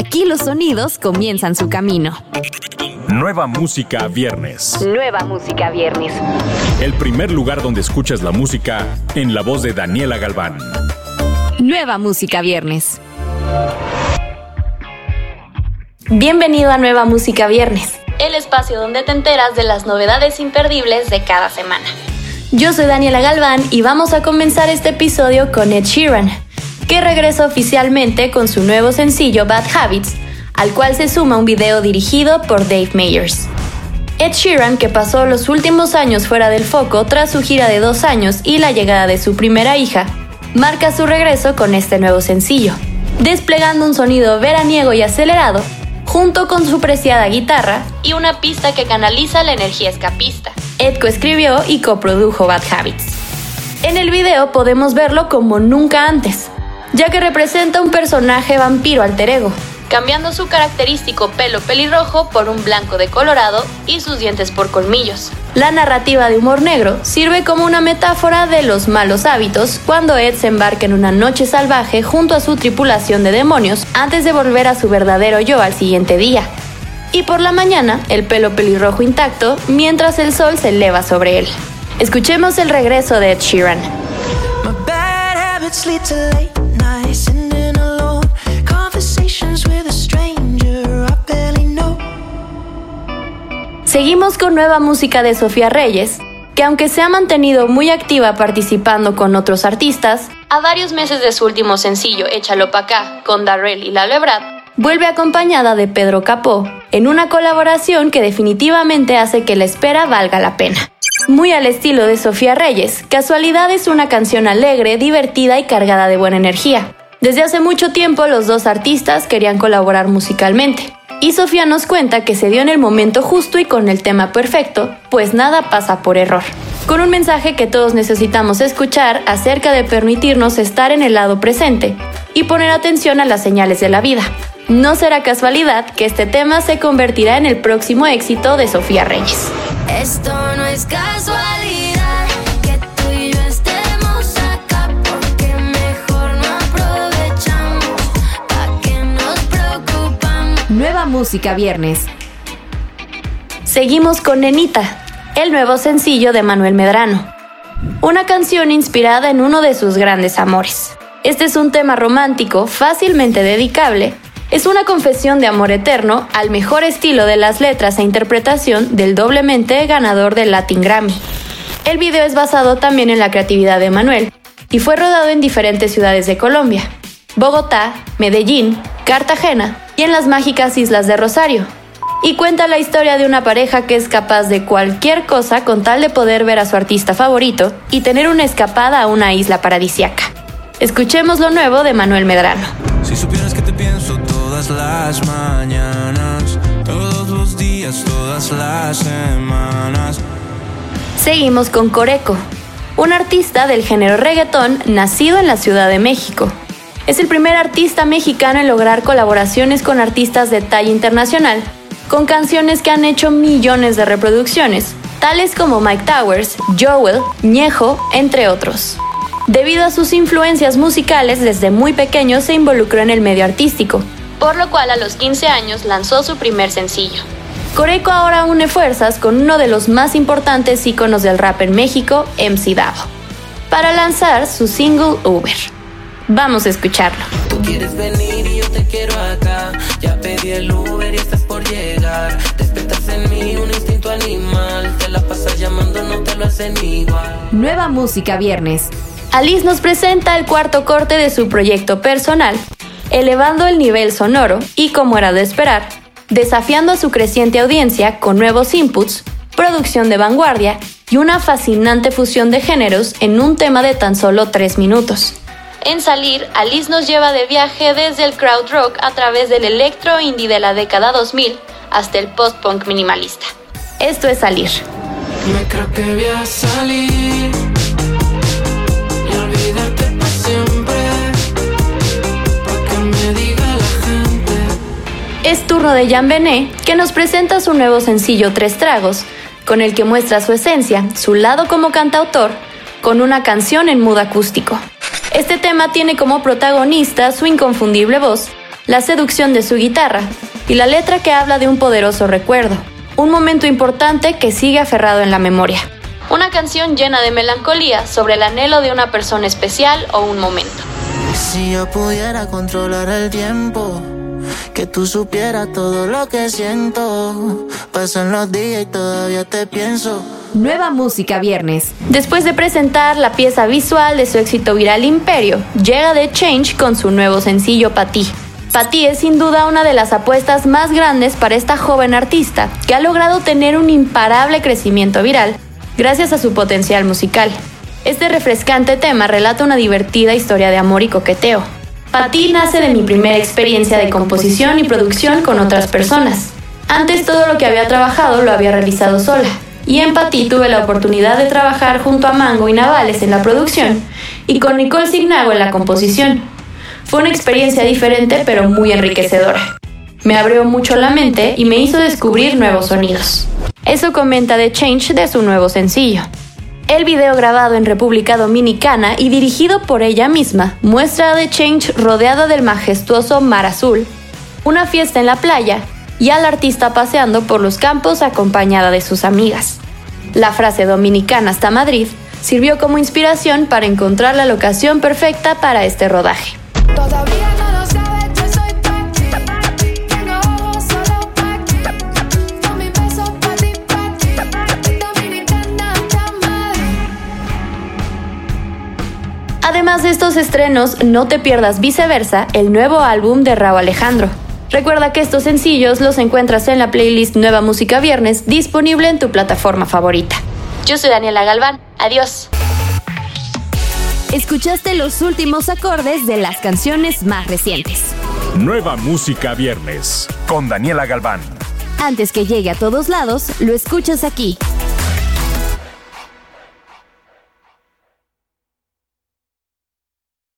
Aquí los sonidos comienzan su camino. Nueva música viernes. Nueva música viernes. El primer lugar donde escuchas la música en la voz de Daniela Galván. Nueva música viernes. Bienvenido a Nueva Música Viernes, el espacio donde te enteras de las novedades imperdibles de cada semana. Yo soy Daniela Galván y vamos a comenzar este episodio con Ed Sheeran, que regresa oficialmente con su nuevo sencillo Bad Habits, al cual se suma un video dirigido por Dave Meyers. Ed Sheeran, que pasó los últimos años fuera del foco tras su gira de dos años y la llegada de su primera hija, marca su regreso con este nuevo sencillo, desplegando un sonido veraniego y acelerado junto con su preciada guitarra y una pista que canaliza la energía escapista. Ed coescribió y coprodujo Bad Habits. En el video podemos verlo como nunca antes, ya que representa un personaje vampiro alter ego, cambiando su característico pelo pelirrojo por un blanco de colorado y sus dientes por colmillos. La narrativa de humor negro sirve como una metáfora de los malos hábitos cuando Ed se embarca en una noche salvaje junto a su tripulación de demonios antes de volver a su verdadero yo al siguiente día. Y por la mañana, el pelo pelirrojo intacto mientras el sol se eleva sobre él. Escuchemos el regreso de Ed Sheeran. Seguimos con nueva música de Sofía Reyes, que aunque se ha mantenido muy activa participando con otros artistas, a varios meses de su último sencillo Échalo pa' acá con Darrell y La Lebrad, vuelve acompañada de Pedro Capó, en una colaboración que definitivamente hace que la espera valga la pena. Muy al estilo de Sofía Reyes, Casualidad es una canción alegre, divertida y cargada de buena energía. Desde hace mucho tiempo los dos artistas querían colaborar musicalmente, y Sofía nos cuenta que se dio en el momento justo y con el tema perfecto, pues nada pasa por error. Con un mensaje que todos necesitamos escuchar acerca de permitirnos estar en el lado presente y poner atención a las señales de la vida. No será casualidad que este tema se convertirá en el próximo éxito de Sofía Reyes. Esto no es casualidad. Música viernes. Seguimos con Nenita, el nuevo sencillo de Manuel Medrano. Una canción inspirada en uno de sus grandes amores. Este es un tema romántico, fácilmente dedicable. Es una confesión de amor eterno al mejor estilo de las letras e interpretación del doblemente ganador del Latin Grammy. El video es basado también en la creatividad de Manuel y fue rodado en diferentes ciudades de Colombia, Bogotá, Medellín, Cartagena y en las mágicas islas de Rosario. Y cuenta la historia de una pareja que es capaz de cualquier cosa con tal de poder ver a su artista favorito y tener una escapada a una isla paradisiaca. Escuchemos lo nuevo de Manuel Medrano. Si supieras que te pienso todas las mañanas, todos los días, todas las semanas. Seguimos con Coreco, un artista del género reggaetón nacido en la Ciudad de México. Es el primer artista mexicano en lograr colaboraciones con artistas de talla internacional, con canciones que han hecho millones de reproducciones, tales como Mike Towers, Joel, Ñejo, entre otros. Debido a sus influencias musicales, desde muy pequeño se involucró en el medio artístico, por lo cual a los 15 años lanzó su primer sencillo. Coreco ahora une fuerzas con uno de los más importantes íconos del rap en México, MC Davo, para lanzar su single Uber. Vamos a escucharlo. Tú quieres venir y yo te quiero acá. Ya pedí el Uber y estás por llegar. Despertas en mí un instinto animal. Te la pasas llamando, no te lo hacen igual. Nueva música viernes. Alice nos presenta el cuarto corte de su proyecto personal, elevando el nivel sonoro y, como era de esperar, desafiando a su creciente audiencia con nuevos inputs, producción de vanguardia y una fascinante fusión de géneros en un tema de tan solo tres minutos. En Salir, Alice nos lleva de viaje desde el crowd rock a través del electro indie de la década 2000 hasta el post-punk minimalista. Esto es Salir. Me creo que voy a salir y olvidarte para siempre. Pa' que me diga la gente. Es turno de Jan Benet, que nos presenta su nuevo sencillo Tres Tragos, con el que muestra su esencia, su lado como cantautor, con una canción en mood acústico. Este tema tiene como protagonista su inconfundible voz la seducción de su guitarra y la letra que habla de un poderoso recuerdo, un momento importante que sigue aferrado en la memoria. Una canción llena de melancolía sobre el anhelo de una persona especial o un momento. Si yo pudiera controlar el tiempo, que tú supieras todo lo que siento. Pasan los días y todavía te pienso. Nueva música viernes. Después de presentar la pieza visual de su éxito viral Imperio, llega The Change con su nuevo sencillo Ti. Patti es sin duda una de las apuestas más grandes para esta joven artista, que ha logrado tener un imparable crecimiento viral gracias a su potencial musical. Este refrescante tema relata una divertida historia de amor y coqueteo. Patti nace de mi primera experiencia de composición y producción con otras personas. Antes todo lo que había trabajado lo había realizado sola, y en Patti tuve la oportunidad de trabajar junto a Mango y Navales en la producción y con Nicole Signago en la composición. Fue una experiencia diferente pero muy enriquecedora. Me abrió mucho la mente y me hizo descubrir nuevos sonidos. Eso comenta The Change de su nuevo sencillo. El video grabado en República Dominicana y dirigido por ella misma muestra a The Change rodeada del majestuoso mar azul, una fiesta en la playa y al artista paseando por los campos acompañada de sus amigas. La frase dominicana hasta Madrid sirvió como inspiración para encontrar la locación perfecta para este rodaje. Además de estos estrenos, no te pierdas viceversa el nuevo álbum de Raúl Alejandro. Recuerda que estos sencillos los encuentras en la playlist Nueva Música Viernes disponible en tu plataforma favorita. Yo soy Daniela Galván. Adiós. Escuchaste los últimos acordes de las canciones más recientes. Nueva Música Viernes con Daniela Galván. Antes que llegue a todos lados, lo escuchas aquí.